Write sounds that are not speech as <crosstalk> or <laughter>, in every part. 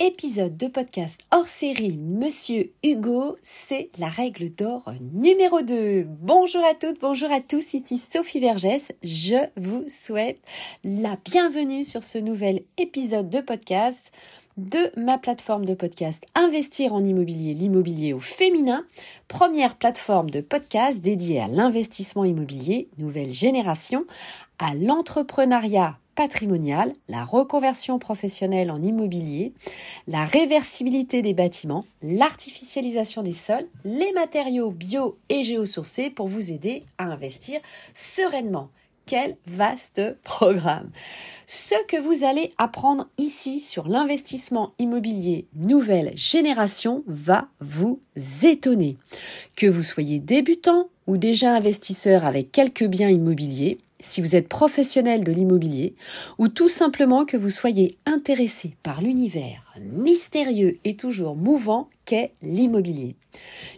épisode de podcast hors série Monsieur Hugo, c'est la règle d'or numéro 2. Bonjour à toutes, bonjour à tous, ici Sophie Vergès. Je vous souhaite la bienvenue sur ce nouvel épisode de podcast de ma plateforme de podcast Investir en immobilier, l'immobilier au féminin, première plateforme de podcast dédiée à l'investissement immobilier, nouvelle génération, à l'entrepreneuriat patrimonial, la reconversion professionnelle en immobilier, la réversibilité des bâtiments, l'artificialisation des sols, les matériaux bio et géosourcés pour vous aider à investir sereinement. Quel vaste programme. Ce que vous allez apprendre ici sur l'investissement immobilier nouvelle génération va vous étonner. Que vous soyez débutant ou déjà investisseur avec quelques biens immobiliers, si vous êtes professionnel de l'immobilier ou tout simplement que vous soyez intéressé par l'univers mystérieux et toujours mouvant qu'est l'immobilier.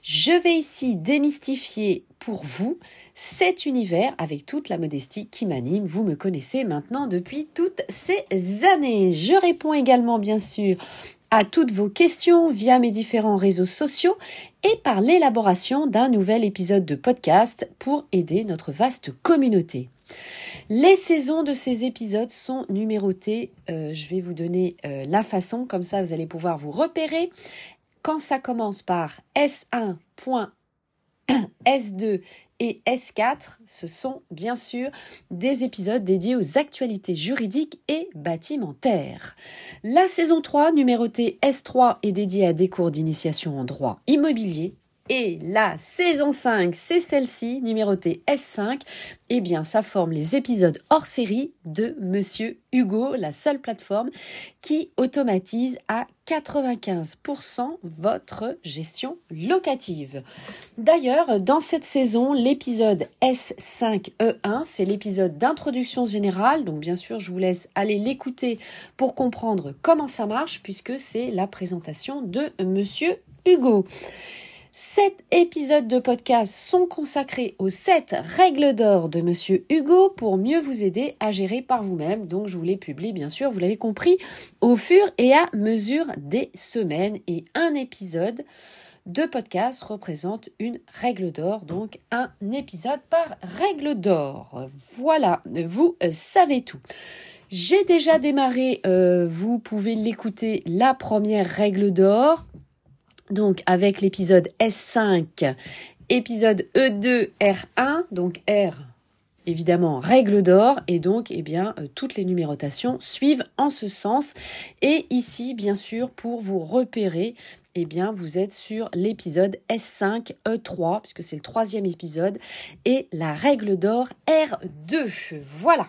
Je vais ici démystifier pour vous cet univers avec toute la modestie qui m'anime. Vous me connaissez maintenant depuis toutes ces années. Je réponds également bien sûr à toutes vos questions via mes différents réseaux sociaux et par l'élaboration d'un nouvel épisode de podcast pour aider notre vaste communauté. Les saisons de ces épisodes sont numérotées. Euh, je vais vous donner euh, la façon, comme ça vous allez pouvoir vous repérer. Quand ça commence par S1. S2 et S4, ce sont bien sûr des épisodes dédiés aux actualités juridiques et bâtimentaires. La saison 3, numérotée S3, est dédiée à des cours d'initiation en droit immobilier et la saison 5, c'est celle-ci, numérotée S5. Eh bien, ça forme les épisodes hors série de Monsieur Hugo, la seule plateforme qui automatise à 95% votre gestion locative. D'ailleurs, dans cette saison, l'épisode S5E1, c'est l'épisode d'introduction générale. Donc, bien sûr, je vous laisse aller l'écouter pour comprendre comment ça marche puisque c'est la présentation de Monsieur Hugo. Sept épisodes de podcast sont consacrés aux sept règles d'or de Monsieur Hugo pour mieux vous aider à gérer par vous-même. Donc je vous les publie bien sûr, vous l'avez compris, au fur et à mesure des semaines. Et un épisode de podcast représente une règle d'or, donc un épisode par règle d'or. Voilà, vous savez tout. J'ai déjà démarré, euh, vous pouvez l'écouter, la première règle d'or donc avec l'épisode S5, épisode E2 R1, donc R évidemment règle d'or et donc eh bien euh, toutes les numérotations suivent en ce sens. Et ici bien sûr pour vous repérer eh bien vous êtes sur l'épisode S5 E3 puisque c'est le troisième épisode et la règle d'or R2 voilà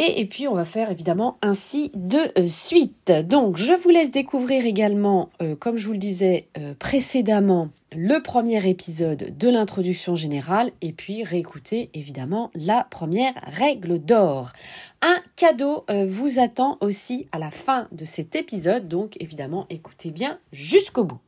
et, puis, on va faire évidemment ainsi de euh, suite. Donc, je vous laisse découvrir également, euh, comme je vous le disais euh, précédemment, le premier épisode de l'introduction générale et puis réécouter évidemment la première règle d'or. Un cadeau vous attend aussi à la fin de cet épisode, donc évidemment écoutez bien jusqu'au bout.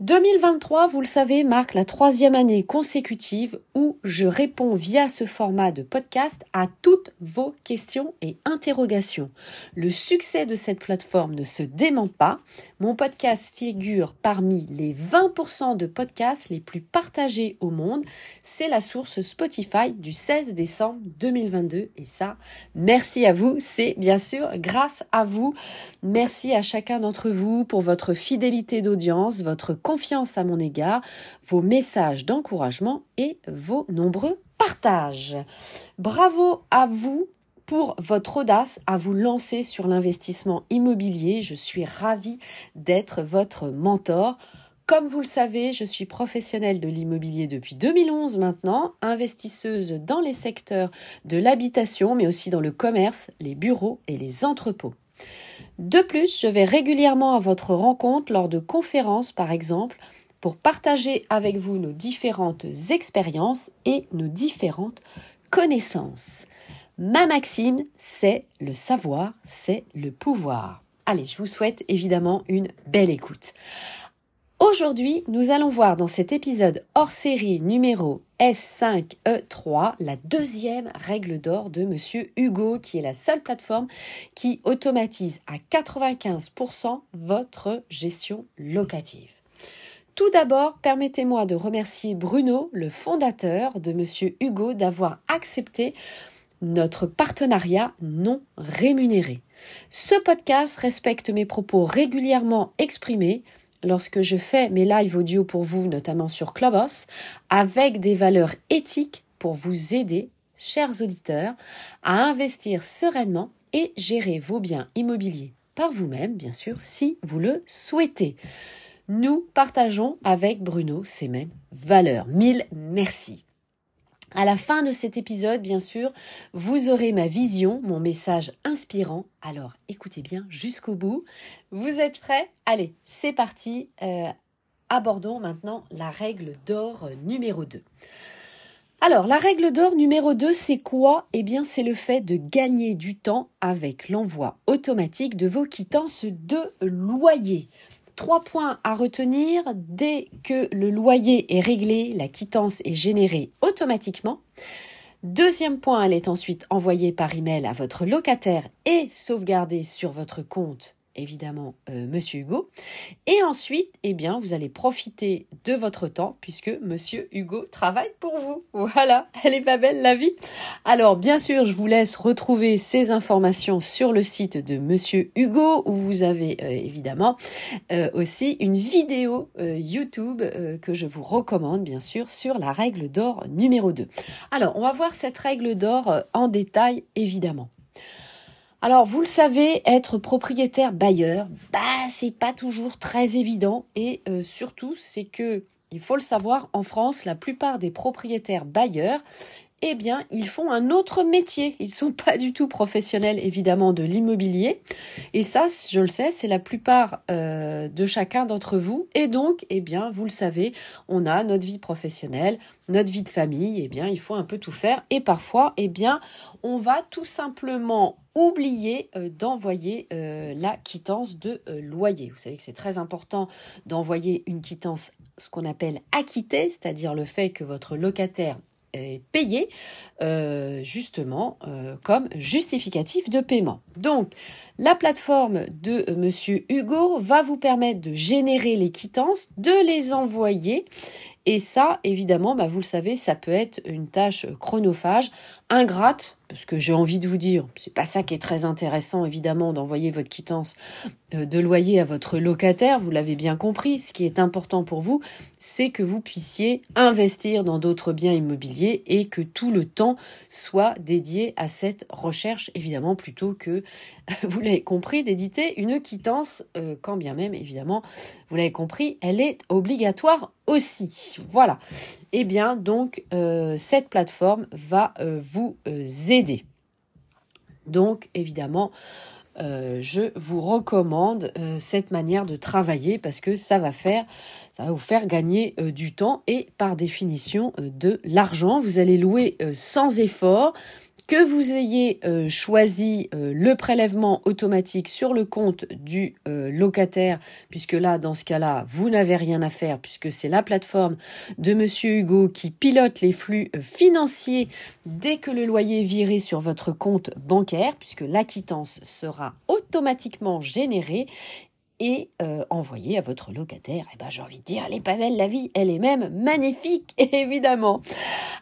2023, vous le savez, marque la troisième année consécutive où je réponds via ce format de podcast à toutes vos questions et interrogations. Le succès de cette plateforme ne se dément pas. Mon podcast figure parmi les 20% de podcasts les plus partagés au monde. C'est la source Spotify du 16 décembre 2022. Et ça, merci à vous. C'est bien sûr grâce à vous. Merci à chacun d'entre vous pour votre fidélité d'audience, votre confiance à mon égard, vos messages d'encouragement et vos nombreux partages. Bravo à vous pour votre audace à vous lancer sur l'investissement immobilier. Je suis ravie d'être votre mentor. Comme vous le savez, je suis professionnelle de l'immobilier depuis 2011 maintenant, investisseuse dans les secteurs de l'habitation, mais aussi dans le commerce, les bureaux et les entrepôts. De plus, je vais régulièrement à votre rencontre lors de conférences, par exemple, pour partager avec vous nos différentes expériences et nos différentes connaissances. Ma maxime, c'est le savoir, c'est le pouvoir. Allez, je vous souhaite évidemment une belle écoute. Aujourd'hui, nous allons voir dans cet épisode hors série numéro S5E3, la deuxième règle d'or de Monsieur Hugo, qui est la seule plateforme qui automatise à 95% votre gestion locative. Tout d'abord, permettez-moi de remercier Bruno, le fondateur de Monsieur Hugo, d'avoir accepté notre partenariat non rémunéré. Ce podcast respecte mes propos régulièrement exprimés lorsque je fais mes lives audio pour vous, notamment sur Clubhouse, avec des valeurs éthiques pour vous aider, chers auditeurs, à investir sereinement et gérer vos biens immobiliers par vous-même, bien sûr, si vous le souhaitez. Nous partageons avec Bruno ces mêmes valeurs. Mille merci. À la fin de cet épisode, bien sûr, vous aurez ma vision, mon message inspirant. Alors écoutez bien jusqu'au bout. Vous êtes prêts? Allez, c'est parti. Euh, abordons maintenant la règle d'or numéro 2. Alors, la règle d'or numéro 2, c'est quoi? Eh bien, c'est le fait de gagner du temps avec l'envoi automatique de vos quittances de loyer. Trois points à retenir. Dès que le loyer est réglé, la quittance est générée automatiquement. Deuxième point, elle est ensuite envoyée par email à votre locataire et sauvegardée sur votre compte évidemment euh, Monsieur Hugo. Et ensuite, eh bien, vous allez profiter de votre temps puisque Monsieur Hugo travaille pour vous. Voilà, <laughs> elle est pas belle la vie. Alors, bien sûr, je vous laisse retrouver ces informations sur le site de Monsieur Hugo où vous avez euh, évidemment euh, aussi une vidéo YouTube que je vous recommande bien sûr sur la règle d'or numéro 2. Alors, on va voir cette règle d'or en détail évidemment. Alors, vous le savez, être propriétaire bailleur, bah, c'est pas toujours très évident. Et euh, surtout, c'est que, il faut le savoir, en France, la plupart des propriétaires bailleurs, eh bien, ils font un autre métier. Ils sont pas du tout professionnels, évidemment, de l'immobilier. Et ça, je le sais, c'est la plupart euh, de chacun d'entre vous. Et donc, eh bien, vous le savez, on a notre vie professionnelle, notre vie de famille. Eh bien, il faut un peu tout faire. Et parfois, eh bien, on va tout simplement oublier euh, d'envoyer euh, la quittance de loyer. Vous savez que c'est très important d'envoyer une quittance, ce qu'on appelle acquittée, c'est-à-dire le fait que votre locataire payé euh, justement euh, comme justificatif de paiement. Donc la plateforme de euh, Monsieur Hugo va vous permettre de générer les quittances, de les envoyer et ça évidemment bah, vous le savez ça peut être une tâche chronophage, ingrate parce que j'ai envie de vous dire, c'est pas ça qui est très intéressant évidemment d'envoyer votre quittance euh, de loyer à votre locataire, vous l'avez bien compris, ce qui est important pour vous, c'est que vous puissiez investir dans d'autres biens immobiliers et que tout le temps soit dédié à cette recherche évidemment plutôt que <laughs> vous l'avez compris d'éditer une quittance euh, quand bien même évidemment, vous l'avez compris, elle est obligatoire aussi. Voilà. Eh bien, donc, euh, cette plateforme va vous aider donc évidemment, euh, je vous recommande euh, cette manière de travailler parce que ça va vous faire gagner euh, du temps et par définition de l'argent. Vous allez louer sans effort que vous ayez euh, choisi euh, le prélèvement automatique sur le compte du euh, locataire, puisque là, dans ce cas-là, vous n'avez rien à faire, puisque c'est la plateforme de Monsieur Hugo qui pilote les flux financiers dès que le loyer est viré sur votre compte bancaire, puisque l'acquittance sera automatiquement générée et euh, envoyer à votre locataire. Eh ben, j'ai envie de dire, pas belle la vie, elle est même magnifique, <laughs> évidemment.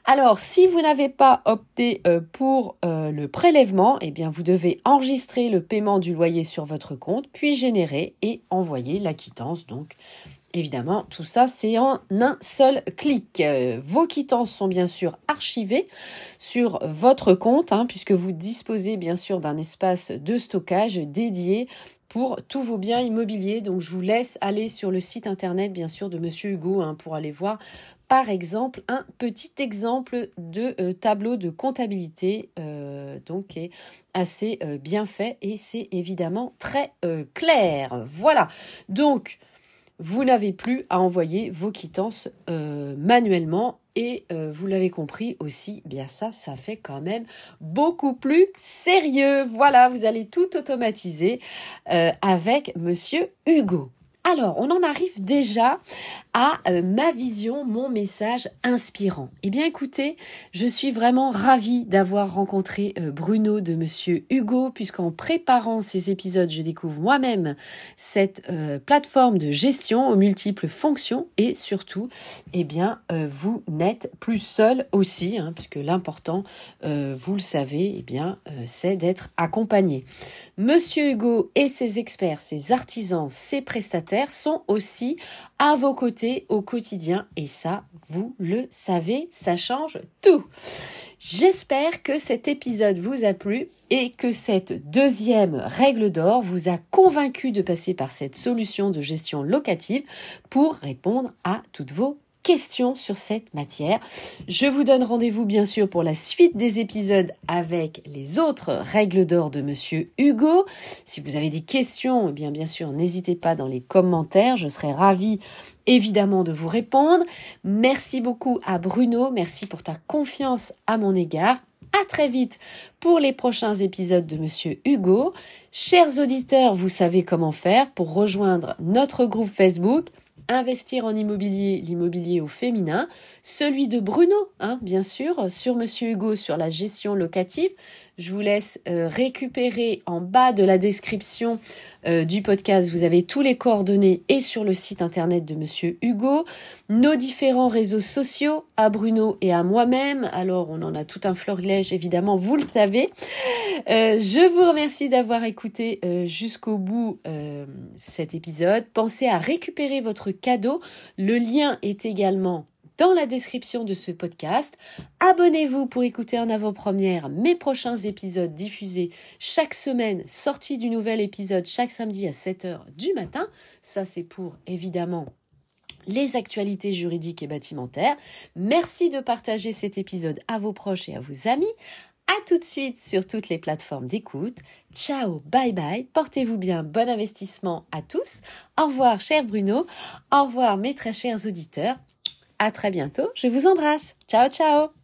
Alors, si vous n'avez pas opté euh, pour euh, le prélèvement, eh bien, vous devez enregistrer le paiement du loyer sur votre compte, puis générer et envoyer la quittance. Donc, Évidemment, tout ça, c'est en un seul clic. Vos quittances sont bien sûr archivées sur votre compte, hein, puisque vous disposez bien sûr d'un espace de stockage dédié pour tous vos biens immobiliers. Donc je vous laisse aller sur le site internet bien sûr de Monsieur Hugo hein, pour aller voir par exemple un petit exemple de euh, tableau de comptabilité euh, donc qui est assez euh, bien fait et c'est évidemment très clair. Voilà. Donc vous n'avez plus à envoyer vos quittances manuellement et euh, vous l'avez compris aussi, bien ça, ça fait quand même beaucoup plus sérieux. Voilà, vous allez tout automatiser euh, avec Monsieur Hugo. Alors, on en arrive déjà à euh, ma vision, mon message inspirant. Eh bien, écoutez, je suis vraiment ravie d'avoir rencontré euh, Bruno de Monsieur Hugo, puisqu'en préparant ces épisodes, je découvre moi-même cette euh, plateforme de gestion aux multiples fonctions et surtout, eh bien, vous n'êtes plus seul aussi, hein, puisque l'important, vous le savez, eh bien, c'est d'être accompagné. Monsieur Hugo et ses experts, ses artisans, ses prestataires sont aussi à vos côtés au quotidien et ça, vous le savez, ça change tout. J'espère que cet épisode vous a plu et que cette deuxième règle d'or vous a convaincu de passer par cette solution de gestion locative pour répondre à toutes vos questions sur cette matière. Je vous donne rendez-vous bien sûr pour la suite des épisodes avec les autres règles d'or de monsieur Hugo. Si vous avez des questions, eh bien bien sûr, n'hésitez pas dans les commentaires, je serai ravie évidemment de vous répondre. Merci beaucoup à Bruno, merci pour ta confiance à mon égard. À très vite pour les prochains épisodes de Monsieur Hugo. Chers auditeurs, vous savez comment faire pour rejoindre notre groupe Facebook investir en immobilier, l'immobilier au féminin, celui de Bruno, hein, bien sûr, sur Monsieur Hugo sur la gestion locative. Je vous laisse euh, récupérer en bas de la description euh, du podcast. Vous avez tous les coordonnées et sur le site internet de Monsieur Hugo, nos différents réseaux sociaux à Bruno et à moi-même. Alors on en a tout un florilège évidemment, vous le savez. Euh, je vous remercie d'avoir écouté jusqu'au bout cet épisode. Pensez à récupérer votre cadeau. Le lien est également dans la description de ce podcast. Abonnez-vous pour écouter en avant-première mes prochains épisodes diffusés chaque semaine, sortie du nouvel épisode chaque samedi à 7h du matin. Ça, c'est pour évidemment les actualités juridiques et bâtimentaires. Merci de partager cet épisode à vos proches et à vos amis. À tout de suite sur toutes les plateformes d'écoute. Ciao, bye bye, portez-vous bien, bon investissement à tous. Au revoir, cher Bruno. Au revoir, mes très chers auditeurs. À très bientôt. Je vous embrasse. Ciao, ciao.